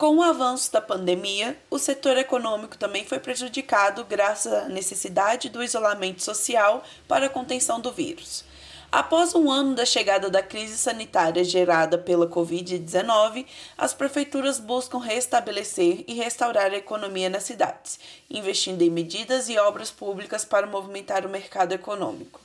Com o avanço da pandemia, o setor econômico também foi prejudicado graças à necessidade do isolamento social para a contenção do vírus. Após um ano da chegada da crise sanitária gerada pela Covid-19, as prefeituras buscam restabelecer e restaurar a economia nas cidades, investindo em medidas e obras públicas para movimentar o mercado econômico.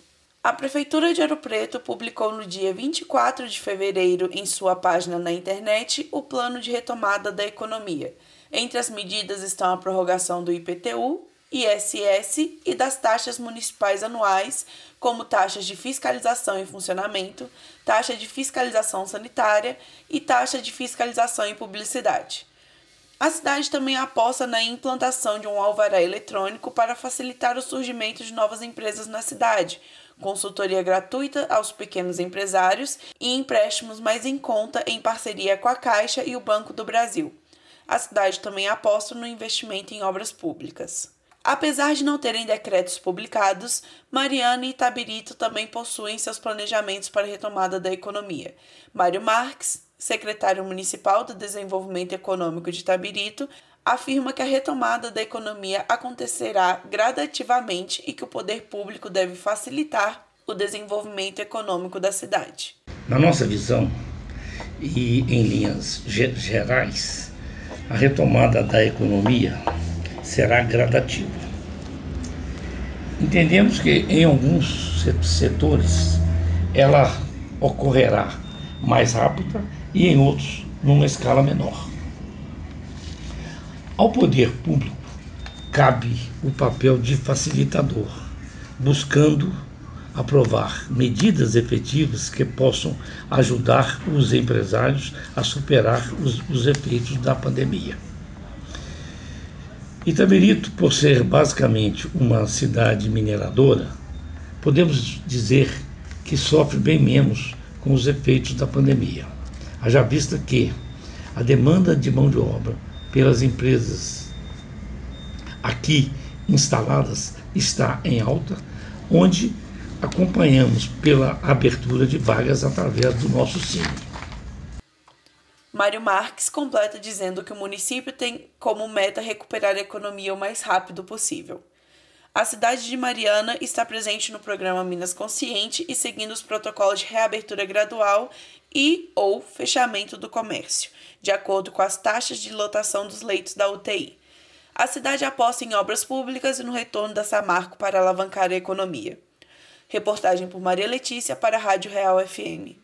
A Prefeitura de Ouro Preto publicou no dia 24 de fevereiro em sua página na internet o plano de retomada da economia. Entre as medidas estão a prorrogação do IPTU, ISS e das taxas municipais anuais, como taxas de fiscalização e funcionamento, taxa de fiscalização sanitária e taxa de fiscalização e publicidade. A cidade também aposta na implantação de um alvará eletrônico para facilitar o surgimento de novas empresas na cidade, consultoria gratuita aos pequenos empresários e empréstimos mais em conta em parceria com a Caixa e o Banco do Brasil. A cidade também aposta no investimento em obras públicas. Apesar de não terem decretos publicados, Mariana e Itabirito também possuem seus planejamentos para a retomada da economia. Mário Marques, secretário municipal do Desenvolvimento Econômico de Itabirito, afirma que a retomada da economia acontecerá gradativamente e que o poder público deve facilitar o desenvolvimento econômico da cidade. Na nossa visão e em linhas gerais, a retomada da economia será gradativa. Entendemos que em alguns setores ela ocorrerá mais rápida e em outros numa escala menor. Ao poder público cabe o papel de facilitador, buscando aprovar medidas efetivas que possam ajudar os empresários a superar os, os efeitos da pandemia. Itaberito, por ser basicamente uma cidade mineradora, podemos dizer que sofre bem menos com os efeitos da pandemia. Haja vista que a demanda de mão de obra pelas empresas aqui instaladas está em alta, onde acompanhamos pela abertura de vagas através do nosso Cine. Mário Marques completa dizendo que o município tem como meta recuperar a economia o mais rápido possível. A cidade de Mariana está presente no programa Minas Consciente e seguindo os protocolos de reabertura gradual e ou fechamento do comércio, de acordo com as taxas de lotação dos leitos da UTI. A cidade aposta em obras públicas e no retorno da Samarco para alavancar a economia. Reportagem por Maria Letícia para a Rádio Real FM.